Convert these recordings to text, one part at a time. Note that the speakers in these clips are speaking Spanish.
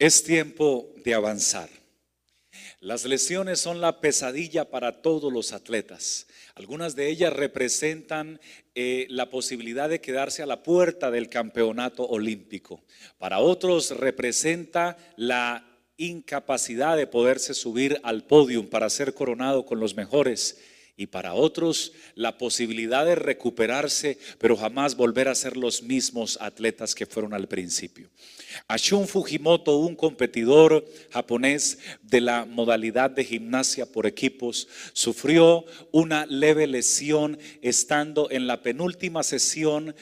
Es tiempo de avanzar. Las lesiones son la pesadilla para todos los atletas. Algunas de ellas representan eh, la posibilidad de quedarse a la puerta del campeonato olímpico. Para otros representa la incapacidad de poderse subir al podio para ser coronado con los mejores y para otros la posibilidad de recuperarse, pero jamás volver a ser los mismos atletas que fueron al principio. Ashun Fujimoto, un competidor japonés de la modalidad de gimnasia por equipos, sufrió una leve lesión estando en la penúltima sesión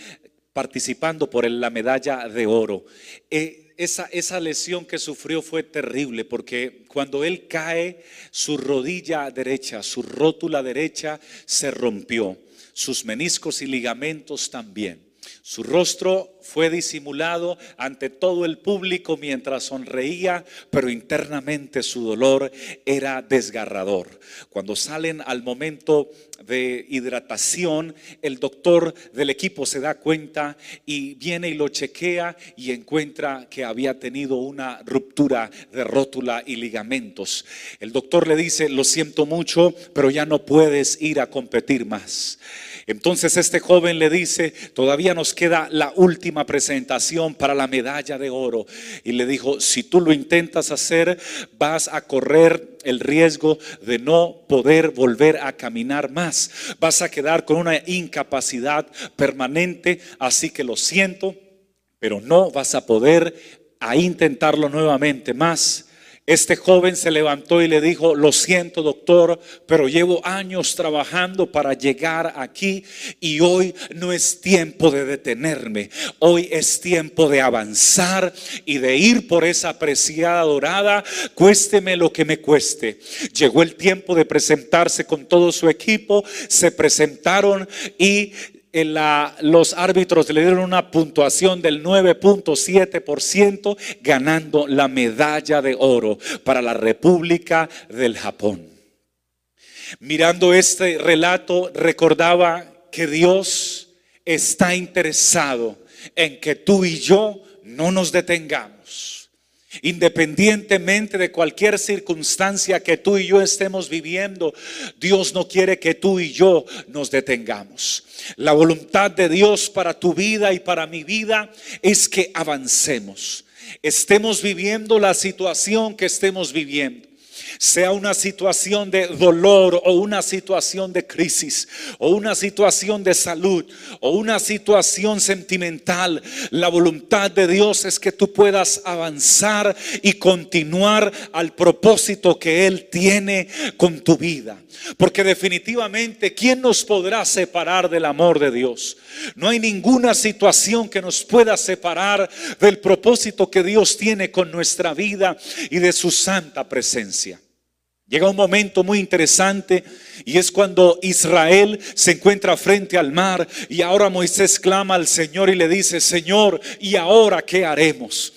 participando por la medalla de oro. Eh, esa, esa lesión que sufrió fue terrible porque cuando él cae, su rodilla derecha, su rótula derecha se rompió, sus meniscos y ligamentos también. Su rostro fue disimulado ante todo el público mientras sonreía, pero internamente su dolor era desgarrador. Cuando salen al momento de hidratación, el doctor del equipo se da cuenta y viene y lo chequea y encuentra que había tenido una ruptura de rótula y ligamentos. El doctor le dice, lo siento mucho, pero ya no puedes ir a competir más. Entonces este joven le dice, todavía nos queda la última presentación para la medalla de oro. Y le dijo, si tú lo intentas hacer, vas a correr el riesgo de no poder volver a caminar más. Vas a quedar con una incapacidad permanente, así que lo siento, pero no vas a poder a intentarlo nuevamente más. Este joven se levantó y le dijo, lo siento doctor, pero llevo años trabajando para llegar aquí y hoy no es tiempo de detenerme, hoy es tiempo de avanzar y de ir por esa preciada dorada, cuésteme lo que me cueste. Llegó el tiempo de presentarse con todo su equipo, se presentaron y los árbitros le dieron una puntuación del 9.7%, ganando la medalla de oro para la República del Japón. Mirando este relato, recordaba que Dios está interesado en que tú y yo no nos detengamos Independientemente de cualquier circunstancia que tú y yo estemos viviendo, Dios no quiere que tú y yo nos detengamos. La voluntad de Dios para tu vida y para mi vida es que avancemos. Estemos viviendo la situación que estemos viviendo sea una situación de dolor o una situación de crisis o una situación de salud o una situación sentimental, la voluntad de Dios es que tú puedas avanzar y continuar al propósito que Él tiene con tu vida. Porque definitivamente, ¿quién nos podrá separar del amor de Dios? No hay ninguna situación que nos pueda separar del propósito que Dios tiene con nuestra vida y de su santa presencia. Llega un momento muy interesante y es cuando Israel se encuentra frente al mar y ahora Moisés clama al Señor y le dice, Señor, ¿y ahora qué haremos?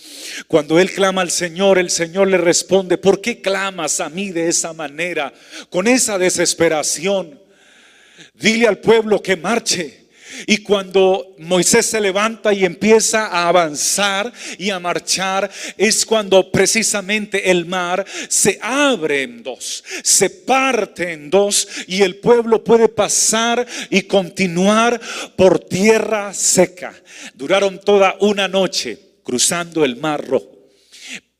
Cuando él clama al Señor, el Señor le responde, ¿por qué clamas a mí de esa manera, con esa desesperación? Dile al pueblo que marche. Y cuando Moisés se levanta y empieza a avanzar y a marchar, es cuando precisamente el mar se abre en dos, se parte en dos y el pueblo puede pasar y continuar por tierra seca. Duraron toda una noche cruzando el mar rojo.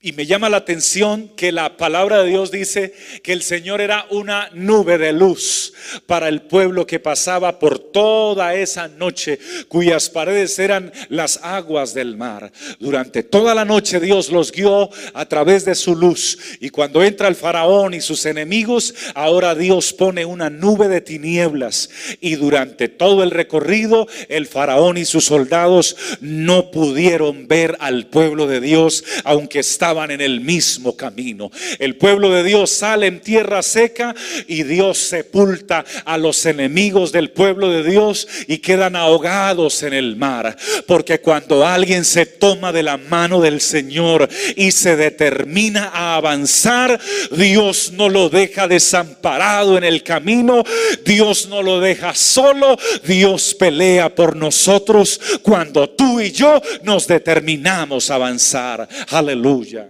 Y me llama la atención que la palabra de Dios dice que el Señor era una nube de luz para el pueblo que pasaba por toda esa noche, cuyas paredes eran las aguas del mar. Durante toda la noche Dios los guió a través de su luz. Y cuando entra el faraón y sus enemigos, ahora Dios pone una nube de tinieblas. Y durante todo el recorrido, el faraón y sus soldados no pudieron ver al pueblo de Dios, aunque estaba en el mismo camino. El pueblo de Dios sale en tierra seca y Dios sepulta a los enemigos del pueblo de Dios y quedan ahogados en el mar. Porque cuando alguien se toma de la mano del Señor y se determina a avanzar, Dios no lo deja desamparado en el camino, Dios no lo deja solo, Dios pelea por nosotros cuando tú y yo nos determinamos a avanzar. Aleluya.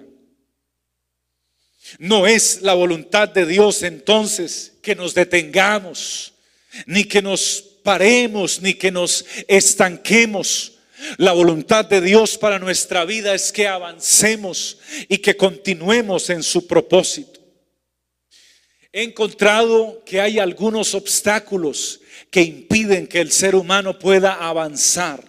No es la voluntad de Dios entonces que nos detengamos, ni que nos paremos, ni que nos estanquemos. La voluntad de Dios para nuestra vida es que avancemos y que continuemos en su propósito. He encontrado que hay algunos obstáculos que impiden que el ser humano pueda avanzar.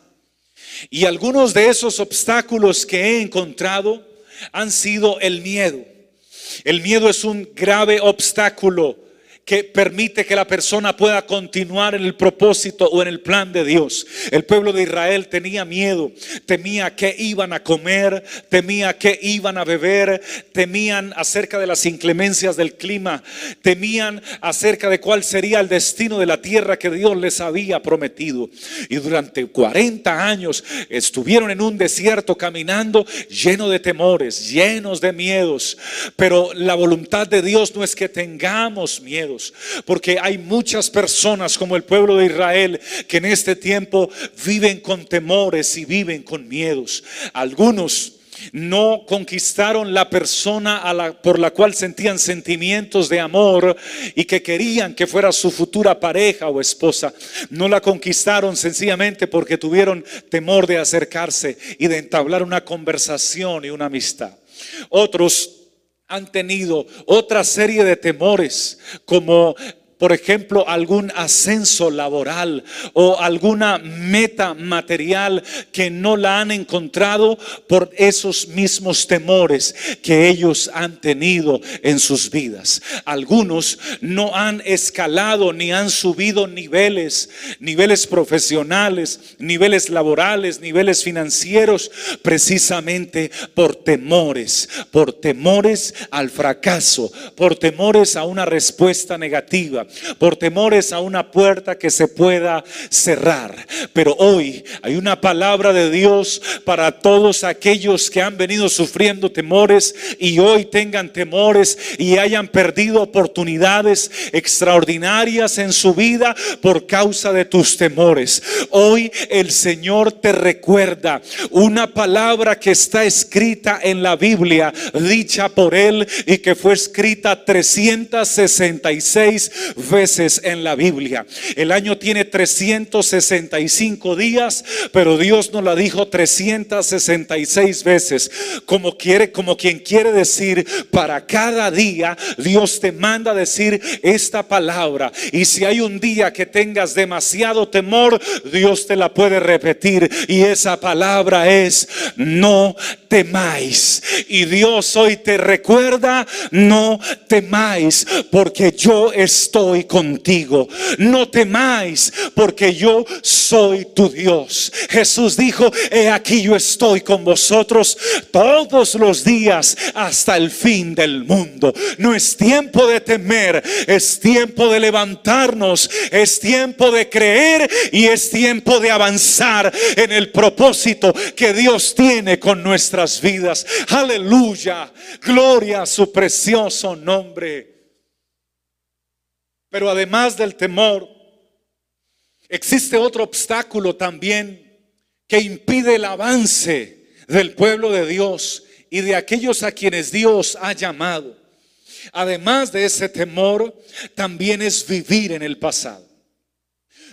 Y algunos de esos obstáculos que he encontrado han sido el miedo. El miedo es un grave obstáculo que permite que la persona pueda continuar en el propósito o en el plan de Dios. El pueblo de Israel tenía miedo, temía que iban a comer, temía que iban a beber, temían acerca de las inclemencias del clima, temían acerca de cuál sería el destino de la tierra que Dios les había prometido. Y durante 40 años estuvieron en un desierto caminando lleno de temores, llenos de miedos. Pero la voluntad de Dios no es que tengamos miedo porque hay muchas personas como el pueblo de Israel que en este tiempo viven con temores y viven con miedos. Algunos no conquistaron la persona a la, por la cual sentían sentimientos de amor y que querían que fuera su futura pareja o esposa. No la conquistaron sencillamente porque tuvieron temor de acercarse y de entablar una conversación y una amistad. Otros han tenido otra serie de temores como por ejemplo, algún ascenso laboral o alguna meta material que no la han encontrado por esos mismos temores que ellos han tenido en sus vidas. Algunos no han escalado ni han subido niveles, niveles profesionales, niveles laborales, niveles financieros, precisamente por temores, por temores al fracaso, por temores a una respuesta negativa por temores a una puerta que se pueda cerrar. Pero hoy hay una palabra de Dios para todos aquellos que han venido sufriendo temores y hoy tengan temores y hayan perdido oportunidades extraordinarias en su vida por causa de tus temores. Hoy el Señor te recuerda una palabra que está escrita en la Biblia, dicha por Él y que fue escrita 366 veces en la Biblia. El año tiene 365 días, pero Dios nos la dijo 366 veces. Como quiere, como quien quiere decir, para cada día Dios te manda decir esta palabra. Y si hay un día que tengas demasiado temor, Dios te la puede repetir. Y esa palabra es no temáis. Y Dios hoy te recuerda, no temáis, porque yo estoy contigo. No temáis, porque yo soy tu Dios. Jesús dijo, he aquí yo estoy con vosotros todos los días hasta el fin del mundo. No es tiempo de temer, es tiempo de levantarnos, es tiempo de creer y es tiempo de avanzar en el propósito que Dios tiene con nuestras vidas. Aleluya, gloria a su precioso nombre. Pero además del temor, existe otro obstáculo también que impide el avance del pueblo de Dios y de aquellos a quienes Dios ha llamado. Además de ese temor, también es vivir en el pasado.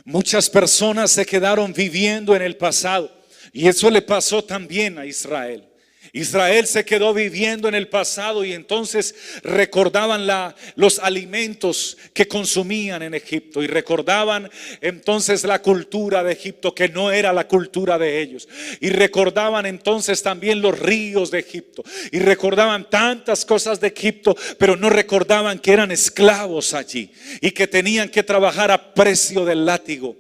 Muchas personas se quedaron viviendo en el pasado y eso le pasó también a Israel. Israel se quedó viviendo en el pasado y entonces recordaban los alimentos que consumían en Egipto y recordaban entonces la cultura de Egipto que no era la cultura de ellos. Y recordaban entonces también los ríos de Egipto y recordaban tantas cosas de Egipto, pero no recordaban que eran esclavos allí y que tenían que trabajar a precio del látigo.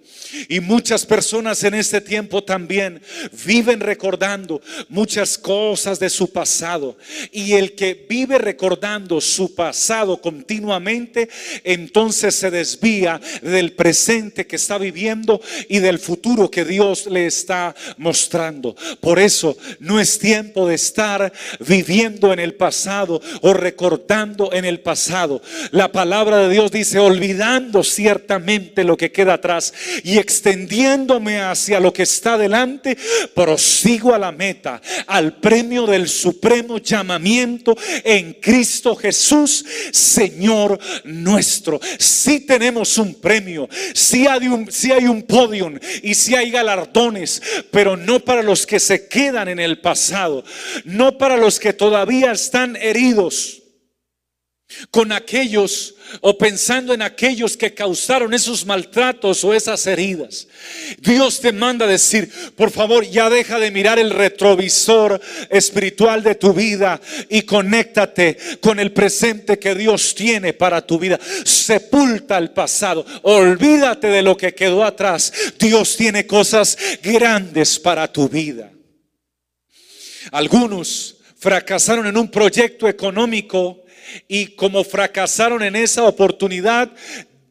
Y muchas personas en este tiempo también viven recordando muchas cosas de su pasado. Y el que vive recordando su pasado continuamente, entonces se desvía del presente que está viviendo y del futuro que Dios le está mostrando. Por eso no es tiempo de estar viviendo en el pasado o recordando en el pasado. La palabra de Dios dice, olvidando ciertamente lo que queda atrás y extendiéndome hacia lo que está delante, prosigo a la meta, al premio del supremo llamamiento en Cristo Jesús, Señor nuestro. Si tenemos un premio, si hay un, si hay un podium y si hay galardones, pero no para los que se quedan en el pasado, no para los que todavía están heridos con aquellos o pensando en aquellos que causaron esos maltratos o esas heridas. Dios te manda a decir, por favor, ya deja de mirar el retrovisor espiritual de tu vida y conéctate con el presente que Dios tiene para tu vida. Sepulta el pasado, olvídate de lo que quedó atrás. Dios tiene cosas grandes para tu vida. Algunos fracasaron en un proyecto económico y como fracasaron en esa oportunidad,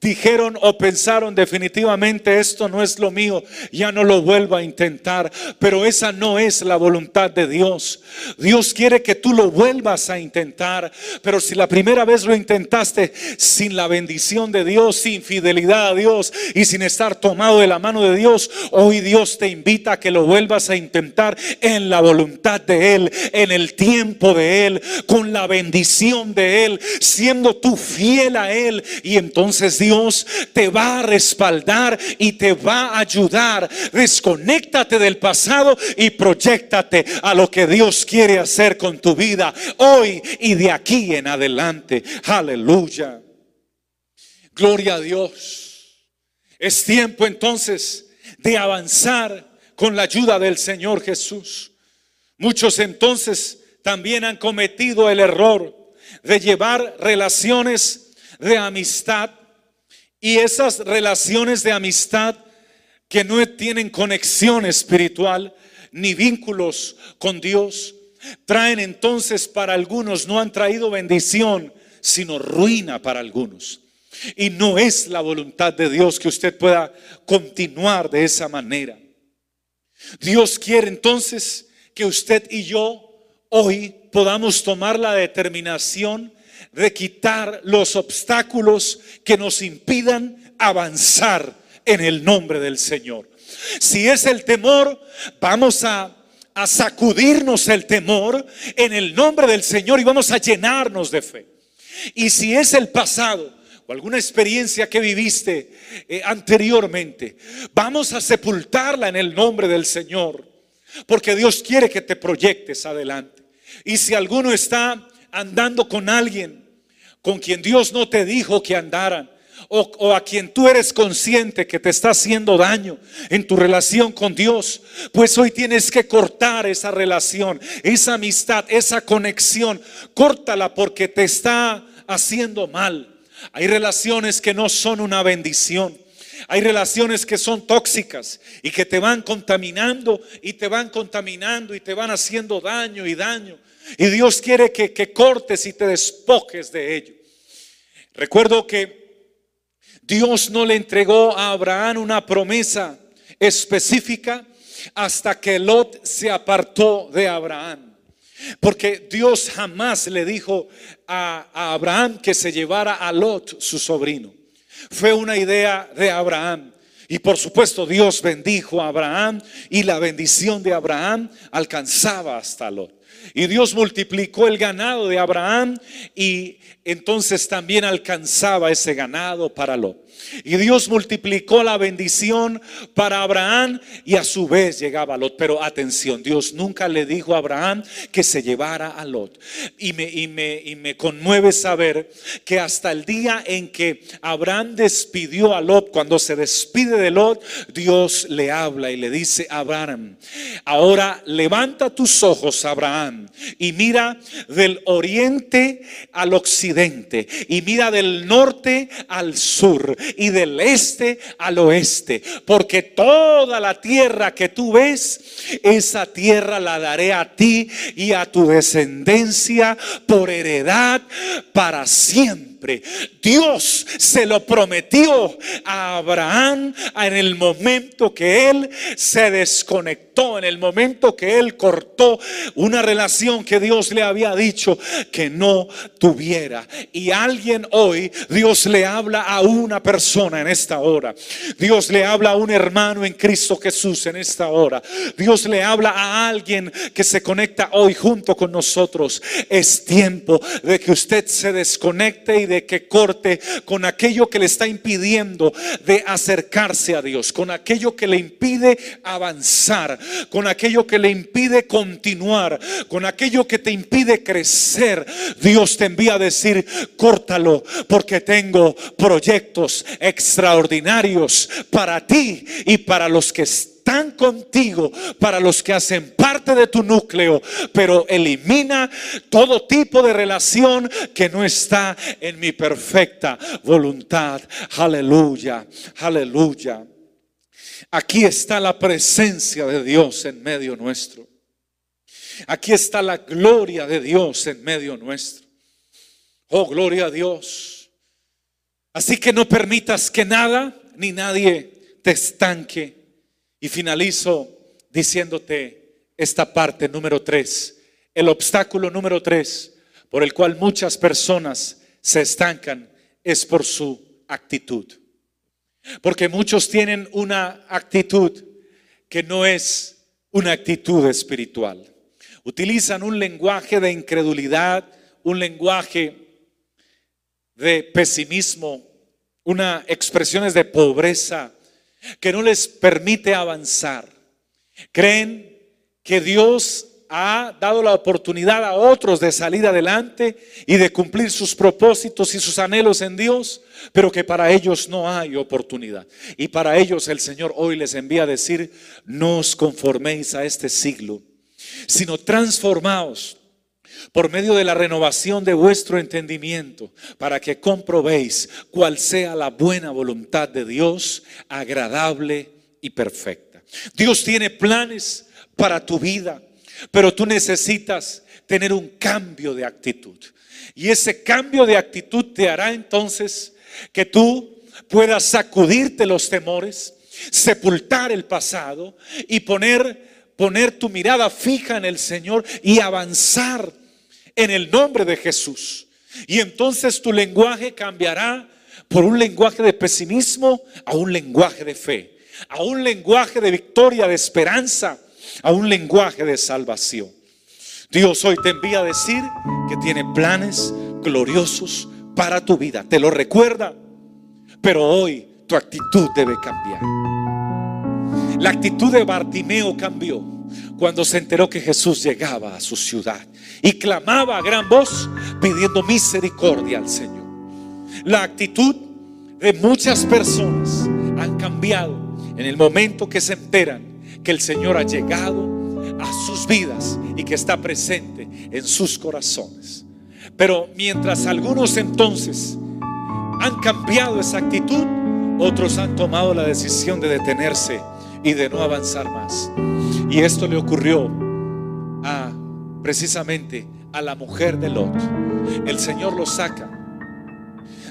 dijeron o pensaron definitivamente esto no es lo mío, ya no lo vuelvo a intentar. Pero esa no es la voluntad de Dios. Dios quiere que tú lo vuelvas a intentar. Pero si la primera vez lo intentaste sin la bendición de Dios, sin fidelidad a Dios y sin estar tomado de la mano de Dios, hoy Dios te invita a que lo vuelvas a intentar en la voluntad de Él, en el tiempo de Él, con la bendición de Él, siendo tú fiel a Él. Y entonces Dios te va a respaldar y te va a ayudar. Desconéctate del pasado y proyectate a lo que Dios quiere hacer con tu vida hoy y de aquí en adelante. Aleluya. Gloria a Dios. Es tiempo entonces de avanzar con la ayuda del Señor Jesús. Muchos entonces también han cometido el error de llevar relaciones de amistad y esas relaciones de amistad que no tienen conexión espiritual ni vínculos con Dios, traen entonces para algunos, no han traído bendición, sino ruina para algunos. Y no es la voluntad de Dios que usted pueda continuar de esa manera. Dios quiere entonces que usted y yo hoy podamos tomar la determinación de quitar los obstáculos que nos impidan avanzar en el nombre del Señor. Si es el temor, vamos a, a sacudirnos el temor en el nombre del Señor y vamos a llenarnos de fe. Y si es el pasado, o alguna experiencia que viviste eh, anteriormente, vamos a sepultarla en el nombre del Señor, porque Dios quiere que te proyectes adelante. Y si alguno está andando con alguien con quien Dios no te dijo que andaran, o, a quien tú eres consciente que te está haciendo daño en tu relación con Dios, pues hoy tienes que cortar esa relación, esa amistad, esa conexión. Córtala porque te está haciendo mal. Hay relaciones que no son una bendición. Hay relaciones que son tóxicas y que te van contaminando y te van contaminando y te van haciendo daño y daño. Y Dios quiere que, que cortes y te despojes de ello. Recuerdo que Dios no le entregó a Abraham una promesa específica hasta que Lot se apartó de Abraham. Porque Dios jamás le dijo a, a, Abraham que se llevara a Lot, su sobrino. Fue una idea de Abraham. Y por supuesto Dios bendijo a Abraham y la bendición de Abraham alcanzaba hasta Lot. Y Dios multiplicó el ganado de Abraham y entonces también alcanzaba ese ganado para Lot. Y Dios multiplicó la bendición para Abraham y a su vez llegaba Lot. Pero atención, Dios nunca le dijo a Abraham que se llevara a Lot. Y me, y me, y me conmueve saber que hasta el día en que Abraham despidió a Lot, cuando se despide de Lot, Dios le habla y le dice a Abraham, ahora levanta tus ojos, Abraham, y mira del oriente al occidente, y mira del norte al sur y del este al oeste, porque toda la tierra que tú ves, esa tierra la daré a ti y a tu descendencia por heredad para siempre Dios se lo prometió a Abraham en el momento que él se desconectó, en el momento que él cortó una relación que Dios le había dicho que no tuviera. Y alguien hoy, Dios le habla a una persona en esta hora. Dios le habla a un hermano en Cristo Jesús en esta hora. Dios le habla a alguien que se conecta hoy junto con nosotros. Es tiempo de que usted se desconecte y de que corte con aquello que le está impidiendo de acercarse a Dios, con aquello que le impide avanzar, con aquello que le impide continuar, con aquello que te impide crecer. Dios te envía a decir, córtalo, porque tengo proyectos extraordinarios para ti y para los que contigo, para los que hacen parte de tu núcleo, pero elimina todo tipo de relación que no está en mi perfecta voluntad. Aleluya, aleluya. Aquí está la presencia de Dios en medio nuestro. Aquí está la gloria de Dios en medio nuestro. Oh, gloria a Dios. Así que no permitas que nada ni nadie te estanque y finalizo diciéndote esta parte número tres, el obstáculo número tres por el cual muchas personas se estancan es por su actitud. Porque muchos tienen una actitud que no es una actitud espiritual. Utilizan un lenguaje de incredulidad, un lenguaje de pesimismo, una expresiones de pobreza, que no les permite avanzar. Creen que Dios ha dado la oportunidad a otros de salir adelante y de cumplir sus propósitos y sus anhelos en Dios, pero que para ellos no hay oportunidad. Y para ellos el Señor hoy les envía a decir, no os conforméis a este siglo, sino transformaos por medio de la renovación de vuestro entendimiento, para que comprobéis cuál sea la buena voluntad de Dios, agradable y perfecta. Dios tiene planes para tu vida, pero tú necesitas tener un cambio de actitud. Y ese cambio de actitud te hará entonces que tú puedas sacudirte los temores, sepultar el pasado y poner poner tu mirada fija en el Señor y avanzar en el nombre de Jesús. Y entonces tu lenguaje cambiará por un lenguaje de pesimismo a un lenguaje de fe, a un lenguaje de victoria, de esperanza, a un lenguaje de salvación. Dios hoy te envía a decir que tiene planes gloriosos para tu vida. Te lo recuerda, pero hoy tu actitud debe cambiar. La actitud de Bartimeo cambió cuando se enteró que Jesús llegaba a su ciudad y clamaba a gran voz pidiendo misericordia al Señor. La actitud de muchas personas han cambiado en el momento que se enteran que el Señor ha llegado a sus vidas y que está presente en sus corazones. Pero mientras algunos entonces han cambiado esa actitud, otros han tomado la decisión de detenerse y de no avanzar más. Y esto le ocurrió a precisamente a la mujer de Lot. El Señor lo saca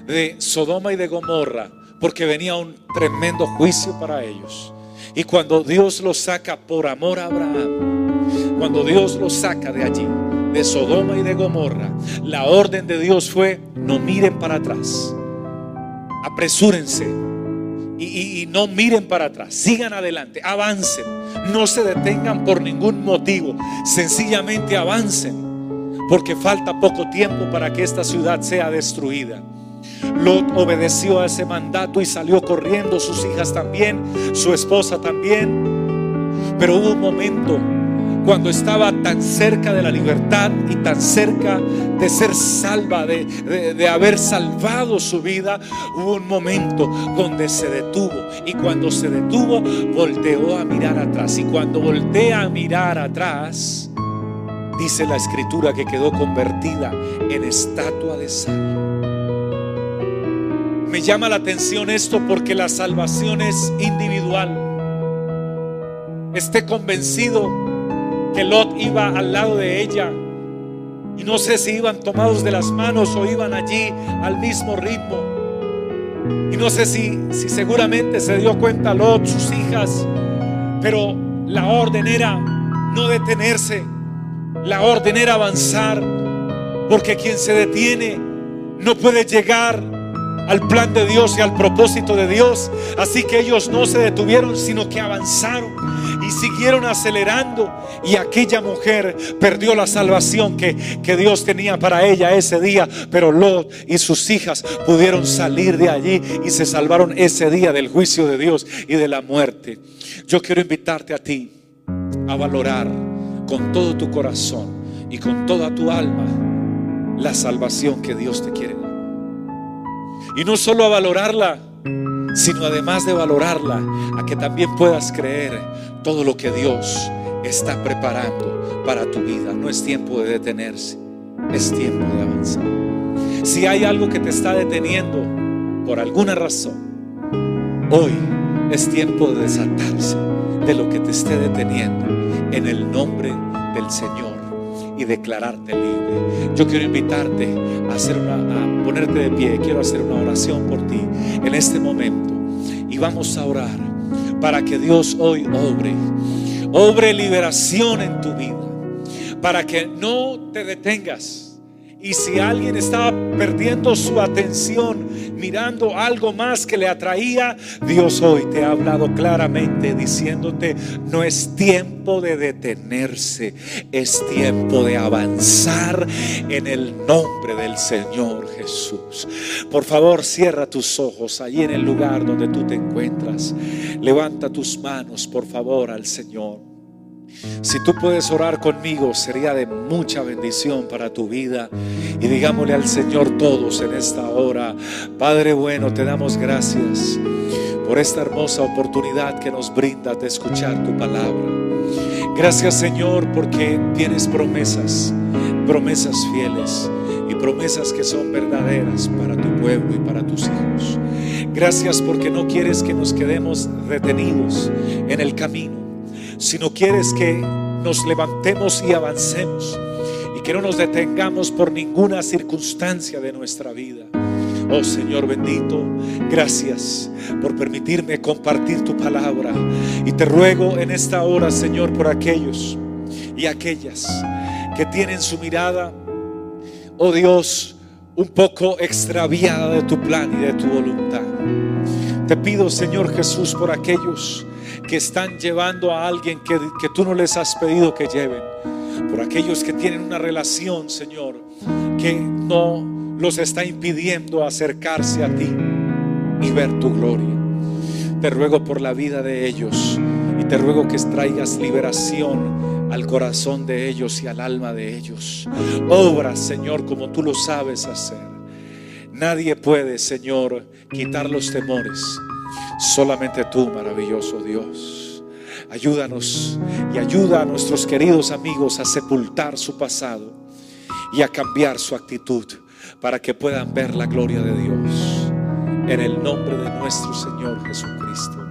de Sodoma y de Gomorra porque venía un tremendo juicio para ellos. Y cuando Dios los saca por amor a Abraham, cuando Dios los saca de allí, de Sodoma y de Gomorra, la orden de Dios fue, no miren para atrás, apresúrense y, no miren para atrás, sigan adelante, avancen, no se detengan por ningún motivo, sencillamente avancen, porque falta poco tiempo para que esta ciudad sea destruida. Lot obedeció a ese mandato y salió corriendo, sus hijas también, su esposa también. Pero hubo un momento cuando estaba tan cerca de la libertad y tan cerca de ser salva, de, haber salvado su vida, hubo un momento donde se detuvo. Y cuando se detuvo, volteó a mirar atrás. Y cuando voltea a mirar atrás, dice la escritura que quedó convertida en estatua de sal. Me llama la atención esto porque la salvación es individual. Esté convencido que Lot iba al lado de ella. Y no sé si iban tomados de las manos o iban allí al mismo ritmo. Y no sé si, si seguramente se dio cuenta Lot, sus hijas, pero la orden era no detenerse, la orden era avanzar, porque quien se detiene no puede llegar al plan de Dios y al propósito de Dios. Así que ellos no se detuvieron, sino que avanzaron y siguieron acelerando. Y aquella mujer perdió la salvación que, que Dios tenía para ella ese día. Pero Lot y sus hijas pudieron salir de allí y se salvaron ese día del juicio de Dios y de la muerte. Yo quiero invitarte a ti a valorar con todo tu corazón y con toda tu alma la salvación que Dios te quiere dar. Y no solo a valorarla, sino además de valorarla, a que también puedas creer todo lo que Dios está preparando para tu vida. No es tiempo de detenerse, es tiempo de avanzar. Si hay algo que te está deteniendo por alguna razón, hoy es tiempo de desatarse de lo que te esté deteniendo en el nombre del Señor y declararte libre. Yo quiero invitarte a, hacer una, a ponerte de pie. Quiero hacer una oración por ti en este momento. Y vamos a orar para que Dios hoy obre. Obre liberación en tu vida. Para que no te detengas y si alguien estaba perdiendo su atención, mirando algo más que le atraía, Dios hoy te ha hablado claramente diciéndote, no es tiempo de detenerse, es tiempo de avanzar en el nombre del Señor Jesús. Por favor, cierra tus ojos allí en el lugar donde tú te encuentras. Levanta tus manos, por favor, al Señor. Si tú puedes orar conmigo, sería de mucha bendición para tu vida. Y digámosle al Señor todos en esta hora, Padre bueno, te damos gracias por esta hermosa oportunidad que nos brinda de escuchar tu palabra. Gracias Señor porque tienes promesas, promesas fieles y promesas que son verdaderas para tu pueblo y para tus hijos. Gracias porque no quieres que nos quedemos retenidos en el camino si no quieres que nos levantemos y avancemos y que no nos detengamos por ninguna circunstancia de nuestra vida. Oh Señor bendito, gracias por permitirme compartir tu palabra. Y te ruego en esta hora, Señor, por aquellos y aquellas que tienen su mirada, oh Dios, un poco extraviada de tu plan y de tu voluntad. Te pido, Señor Jesús, por aquellos que están llevando a alguien que, que tú no les has pedido que lleven. Por aquellos que tienen una relación, Señor, que no los está impidiendo acercarse a ti y ver tu gloria. Te ruego por la vida de ellos y te ruego que traigas liberación al corazón de ellos y al alma de ellos. Obra, Señor, como tú lo sabes hacer. Nadie puede, Señor, quitar los temores. Solamente tú, maravilloso Dios. Ayúdanos y ayuda a nuestros queridos amigos a sepultar su pasado y a cambiar su actitud para que puedan ver la gloria de Dios. En el nombre de nuestro Señor Jesucristo.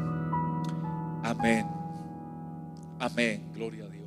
Amén. Amén. Gloria a Dios.